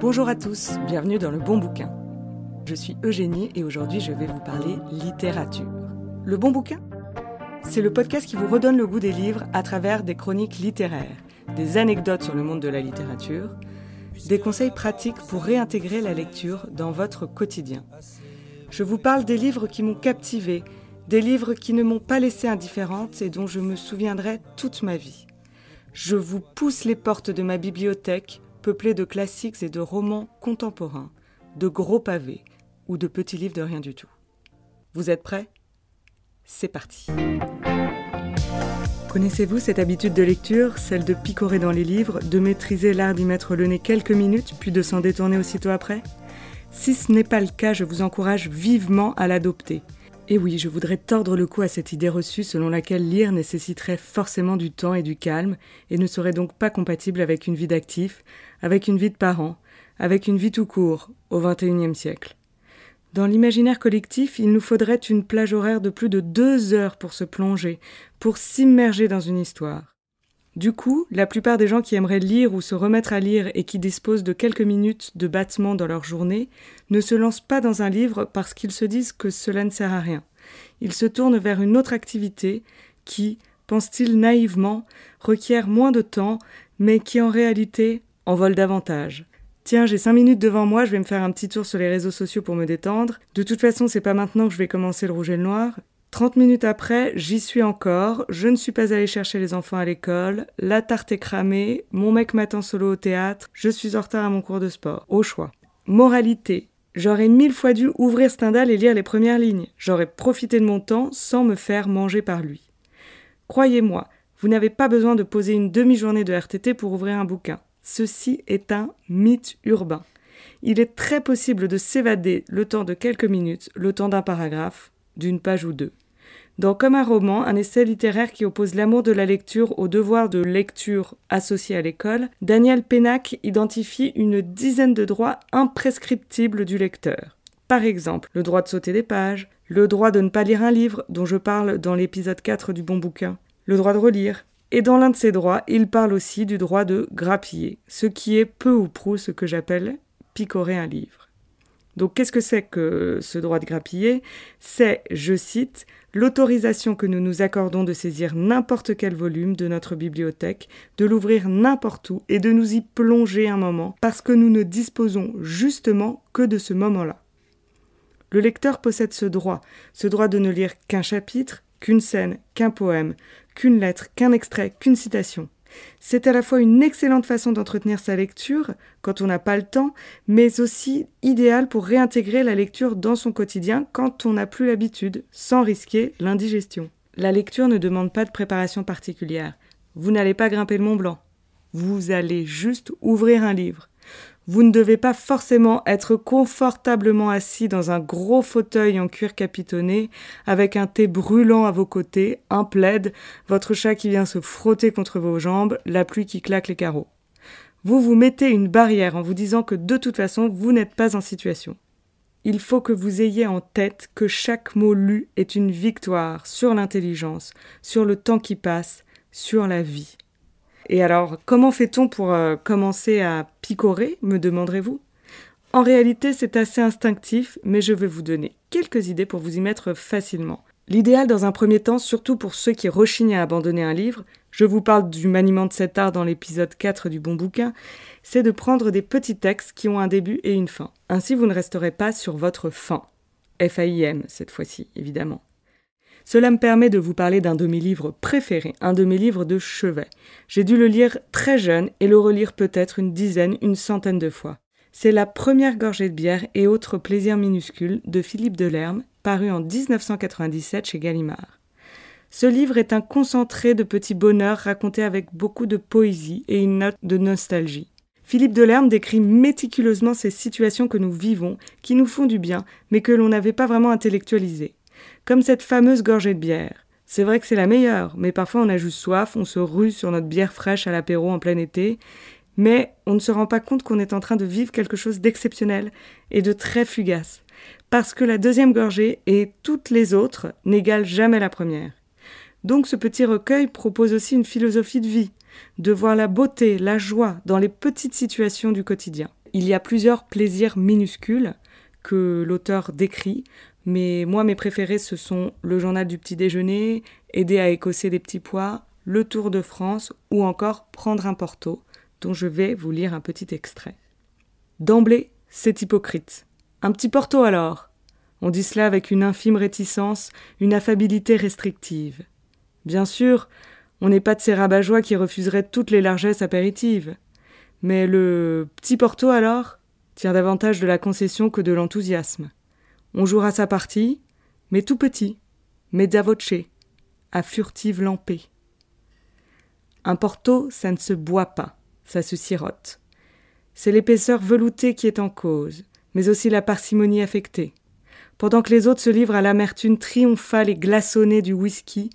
Bonjour à tous, bienvenue dans le bon bouquin. Je suis Eugénie et aujourd'hui je vais vous parler littérature. Le bon bouquin? C'est le podcast qui vous redonne le goût des livres à travers des chroniques littéraires, des anecdotes sur le monde de la littérature, des conseils pratiques pour réintégrer la lecture dans votre quotidien. Je vous parle des livres qui m'ont captivé, des livres qui ne m'ont pas laissé indifférente et dont je me souviendrai toute ma vie. Je vous pousse les portes de ma bibliothèque peuplée de classiques et de romans contemporains, de gros pavés ou de petits livres de rien du tout. Vous êtes prêts? C'est parti. Connaissez-vous cette habitude de lecture, celle de picorer dans les livres, de maîtriser l'art d'y mettre le nez quelques minutes, puis de s'en détourner aussitôt après? Si ce n'est pas le cas, je vous encourage vivement à l'adopter. Et oui, je voudrais tordre le cou à cette idée reçue selon laquelle lire nécessiterait forcément du temps et du calme, et ne serait donc pas compatible avec une vie d'actif, avec une vie de parent, avec une vie tout court, au XXIe siècle. Dans l'imaginaire collectif, il nous faudrait une plage horaire de plus de deux heures pour se plonger, pour s'immerger dans une histoire. Du coup, la plupart des gens qui aimeraient lire ou se remettre à lire et qui disposent de quelques minutes de battement dans leur journée ne se lancent pas dans un livre parce qu'ils se disent que cela ne sert à rien. Ils se tournent vers une autre activité qui, pensent-ils naïvement, requiert moins de temps, mais qui en réalité en vole davantage. Tiens, j'ai cinq minutes devant moi, je vais me faire un petit tour sur les réseaux sociaux pour me détendre. De toute façon, c'est pas maintenant que je vais commencer le rouge et le noir. 30 minutes après, j'y suis encore, je ne suis pas allée chercher les enfants à l'école, la tarte est cramée, mon mec m'attend solo au théâtre, je suis en retard à mon cours de sport. Au choix. Moralité. J'aurais mille fois dû ouvrir Stendhal et lire les premières lignes. J'aurais profité de mon temps sans me faire manger par lui. Croyez-moi, vous n'avez pas besoin de poser une demi-journée de RTT pour ouvrir un bouquin. Ceci est un mythe urbain. Il est très possible de s'évader le temps de quelques minutes, le temps d'un paragraphe, d'une page ou deux. Dans Comme un roman, un essai littéraire qui oppose l'amour de la lecture au devoir de lecture associé à l'école, Daniel Pénac identifie une dizaine de droits imprescriptibles du lecteur. Par exemple, le droit de sauter des pages, le droit de ne pas lire un livre, dont je parle dans l'épisode 4 du bon bouquin, le droit de relire. Et dans l'un de ces droits, il parle aussi du droit de grappiller, ce qui est peu ou prou ce que j'appelle picorer un livre. Donc qu'est-ce que c'est que ce droit de grappiller? C'est, je cite, l'autorisation que nous nous accordons de saisir n'importe quel volume de notre bibliothèque, de l'ouvrir n'importe où et de nous y plonger un moment, parce que nous ne disposons justement que de ce moment-là. Le lecteur possède ce droit, ce droit de ne lire qu'un chapitre, qu'une scène, qu'un poème, qu'une lettre, qu'un extrait, qu'une citation. C'est à la fois une excellente façon d'entretenir sa lecture quand on n'a pas le temps, mais aussi idéal pour réintégrer la lecture dans son quotidien quand on n'a plus l'habitude, sans risquer l'indigestion. La lecture ne demande pas de préparation particulière. Vous n'allez pas grimper le Mont Blanc. Vous allez juste ouvrir un livre. Vous ne devez pas forcément être confortablement assis dans un gros fauteuil en cuir capitonné, avec un thé brûlant à vos côtés, un plaid, votre chat qui vient se frotter contre vos jambes, la pluie qui claque les carreaux. Vous vous mettez une barrière en vous disant que de toute façon vous n'êtes pas en situation. Il faut que vous ayez en tête que chaque mot lu est une victoire sur l'intelligence, sur le temps qui passe, sur la vie. Et alors, comment fait-on pour euh, commencer à picorer, me demanderez-vous? En réalité, c'est assez instinctif, mais je vais vous donner quelques idées pour vous y mettre facilement. L'idéal dans un premier temps, surtout pour ceux qui rechignent à abandonner un livre, je vous parle du maniement de cet art dans l'épisode 4 du bon bouquin, c'est de prendre des petits textes qui ont un début et une fin. Ainsi, vous ne resterez pas sur votre fin. F-A-I-M, cette fois-ci, évidemment. Cela me permet de vous parler d'un de mes livres préférés, un de mes livres de chevet. J'ai dû le lire très jeune et le relire peut-être une dizaine, une centaine de fois. C'est La première gorgée de bière et autres plaisirs minuscules de Philippe Delerme, paru en 1997 chez Gallimard. Ce livre est un concentré de petits bonheurs racontés avec beaucoup de poésie et une note de nostalgie. Philippe Delerme décrit méticuleusement ces situations que nous vivons, qui nous font du bien, mais que l'on n'avait pas vraiment intellectualisées. Comme cette fameuse gorgée de bière. C'est vrai que c'est la meilleure, mais parfois on a juste soif, on se rue sur notre bière fraîche à l'apéro en plein été, mais on ne se rend pas compte qu'on est en train de vivre quelque chose d'exceptionnel et de très fugace, parce que la deuxième gorgée et toutes les autres n'égalent jamais la première. Donc ce petit recueil propose aussi une philosophie de vie, de voir la beauté, la joie dans les petites situations du quotidien. il y a plusieurs plaisirs minuscules que l'auteur décrit, mais moi mes préférés ce sont le journal du petit déjeuner, aider à écosser des petits pois, le Tour de France ou encore prendre un porto, dont je vais vous lire un petit extrait. D'emblée, c'est hypocrite. Un petit porto alors? On dit cela avec une infime réticence, une affabilité restrictive. Bien sûr, on n'est pas de ces rabat qui refuseraient toutes les largesses apéritives. Mais le petit Porto, alors, tient davantage de la concession que de l'enthousiasme. On jouera sa partie, mais tout petit, mezza voce, à furtive lampée. Un Porto, ça ne se boit pas, ça se sirote. C'est l'épaisseur veloutée qui est en cause, mais aussi la parcimonie affectée. Pendant que les autres se livrent à l'amertume triomphale et glaçonnée du whisky,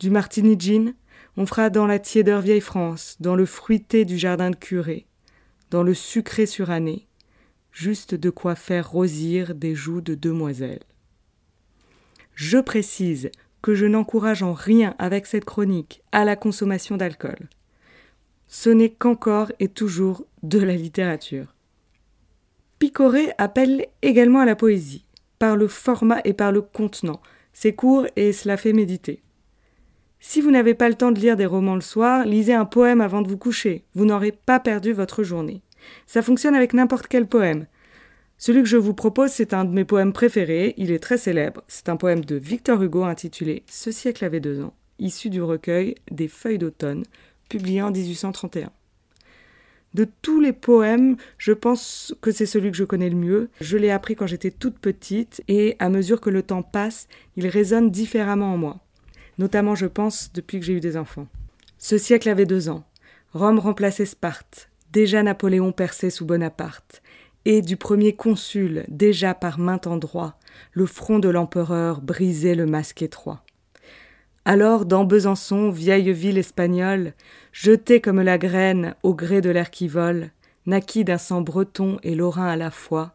du martini gin, on fera dans la tiédeur vieille France, dans le fruité du jardin de curé, dans le sucré suranné, juste de quoi faire rosir des joues de demoiselles. Je précise que je n'encourage en rien avec cette chronique à la consommation d'alcool. Ce n'est qu'encore et toujours de la littérature. Picoré appelle également à la poésie, par le format et par le contenant. C'est court et cela fait méditer. Si vous n'avez pas le temps de lire des romans le soir, lisez un poème avant de vous coucher. Vous n'aurez pas perdu votre journée. Ça fonctionne avec n'importe quel poème. Celui que je vous propose, c'est un de mes poèmes préférés. Il est très célèbre. C'est un poème de Victor Hugo intitulé Ce siècle avait deux ans, issu du recueil Des feuilles d'automne, publié en 1831. De tous les poèmes, je pense que c'est celui que je connais le mieux. Je l'ai appris quand j'étais toute petite et à mesure que le temps passe, il résonne différemment en moi notamment je pense depuis que j'ai eu des enfants. Ce siècle avait deux ans. Rome remplaçait Sparte, déjà Napoléon perçait sous Bonaparte, et du premier consul, déjà par maint endroit, le front de l'empereur brisait le masque étroit. Alors, dans Besançon, vieille ville espagnole, jetée comme la graine au gré de l'air qui vole, naquit d'un sang breton et lorrain à la fois,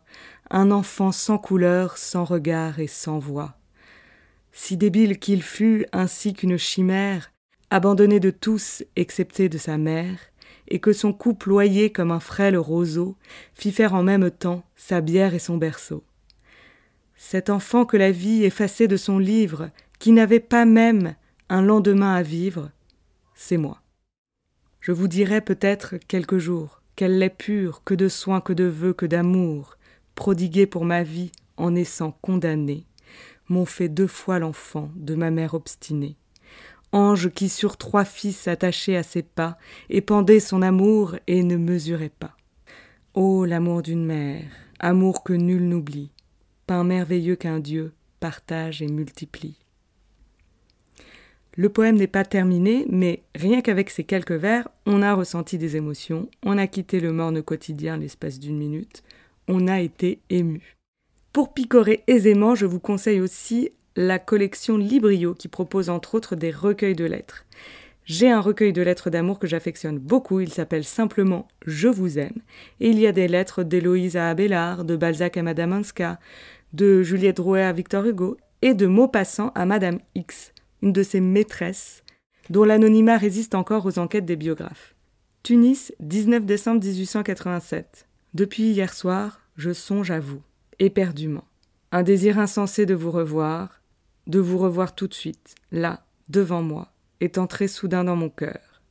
un enfant sans couleur, sans regard et sans voix si débile qu'il fût ainsi qu'une chimère, abandonné de tous excepté de sa mère, et que son cou ployé comme un frêle roseau fit faire en même temps sa bière et son berceau. Cet enfant que la vie effaçait de son livre, qui n'avait pas même un lendemain à vivre, c'est moi. Je vous dirai peut-être quelques jours quelle lait pure, que de soins, que de vœux, que d'amour, prodigué pour ma vie en naissant condamné m'ont fait deux fois l'enfant de ma mère obstinée. Ange qui sur trois fils attachait à ses pas, épandait son amour et ne mesurait pas. Ô l'amour d'une mère, amour que nul n'oublie, pain merveilleux qu'un Dieu partage et multiplie. Le poème n'est pas terminé, mais rien qu'avec ces quelques vers, on a ressenti des émotions, on a quitté le morne quotidien l'espace d'une minute, on a été ému. Pour picorer aisément, je vous conseille aussi la collection Librio qui propose entre autres des recueils de lettres. J'ai un recueil de lettres d'amour que j'affectionne beaucoup, il s'appelle simplement Je vous aime, et il y a des lettres d'Héloïse à Abélard, de Balzac à Madame Anska, de Juliette Drouet à Victor Hugo, et de Maupassant à Madame X, une de ses maîtresses, dont l'anonymat résiste encore aux enquêtes des biographes. Tunis, 19 décembre 1887. Depuis hier soir, je songe à vous éperdument. Un désir insensé de vous revoir, de vous revoir tout de suite, là, devant moi, est entré soudain dans mon cœur.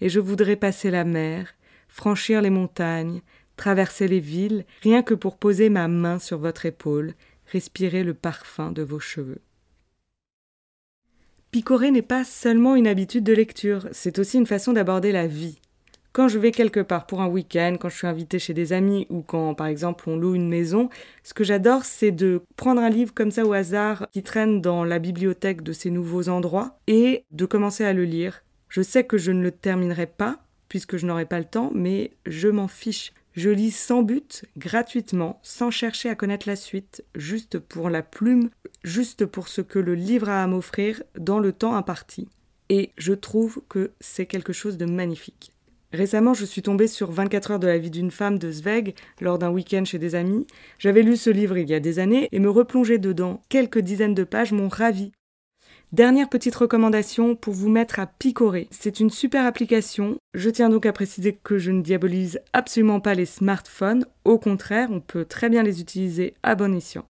Et je voudrais passer la mer, franchir les montagnes, traverser les villes, rien que pour poser ma main sur votre épaule, respirer le parfum de vos cheveux. Picorer n'est pas seulement une habitude de lecture, c'est aussi une façon d'aborder la vie. Quand je vais quelque part pour un week-end, quand je suis invitée chez des amis ou quand par exemple on loue une maison, ce que j'adore c'est de prendre un livre comme ça au hasard qui traîne dans la bibliothèque de ces nouveaux endroits et de commencer à le lire. Je sais que je ne le terminerai pas puisque je n'aurai pas le temps, mais je m'en fiche. Je lis sans but, gratuitement, sans chercher à connaître la suite, juste pour la plume, juste pour ce que le livre a à m'offrir dans le temps imparti. Et je trouve que c'est quelque chose de magnifique. Récemment, je suis tombée sur 24 heures de la vie d'une femme de Zweig lors d'un week-end chez des amis. J'avais lu ce livre il y a des années et me replonger dedans quelques dizaines de pages m'ont ravi. Dernière petite recommandation pour vous mettre à picorer. C'est une super application. Je tiens donc à préciser que je ne diabolise absolument pas les smartphones. Au contraire, on peut très bien les utiliser à bon escient.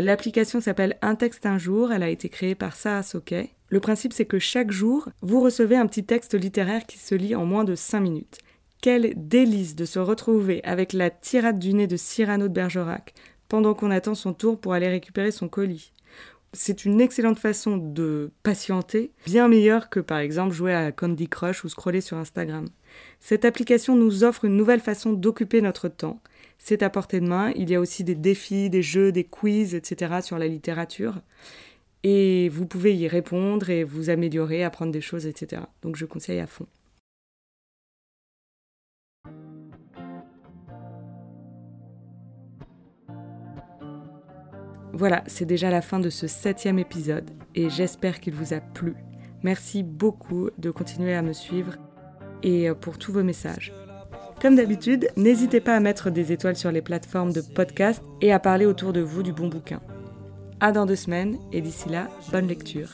L'application s'appelle Un texte un jour. Elle a été créée par Sarah Sockey. Le principe, c'est que chaque jour, vous recevez un petit texte littéraire qui se lit en moins de 5 minutes. Quel délice de se retrouver avec la tirade du nez de Cyrano de Bergerac pendant qu'on attend son tour pour aller récupérer son colis. C'est une excellente façon de patienter, bien meilleure que par exemple jouer à Candy Crush ou scroller sur Instagram. Cette application nous offre une nouvelle façon d'occuper notre temps. C'est à portée de main, il y a aussi des défis, des jeux, des quiz, etc. sur la littérature. Et vous pouvez y répondre et vous améliorer, apprendre des choses, etc. Donc je conseille à fond. Voilà, c'est déjà la fin de ce septième épisode et j'espère qu'il vous a plu. Merci beaucoup de continuer à me suivre et euh, pour tous vos messages. Comme d'habitude, n'hésitez pas à mettre des étoiles sur les plateformes de podcast et à parler autour de vous du bon bouquin. À dans deux semaines et d'ici là, bonne lecture.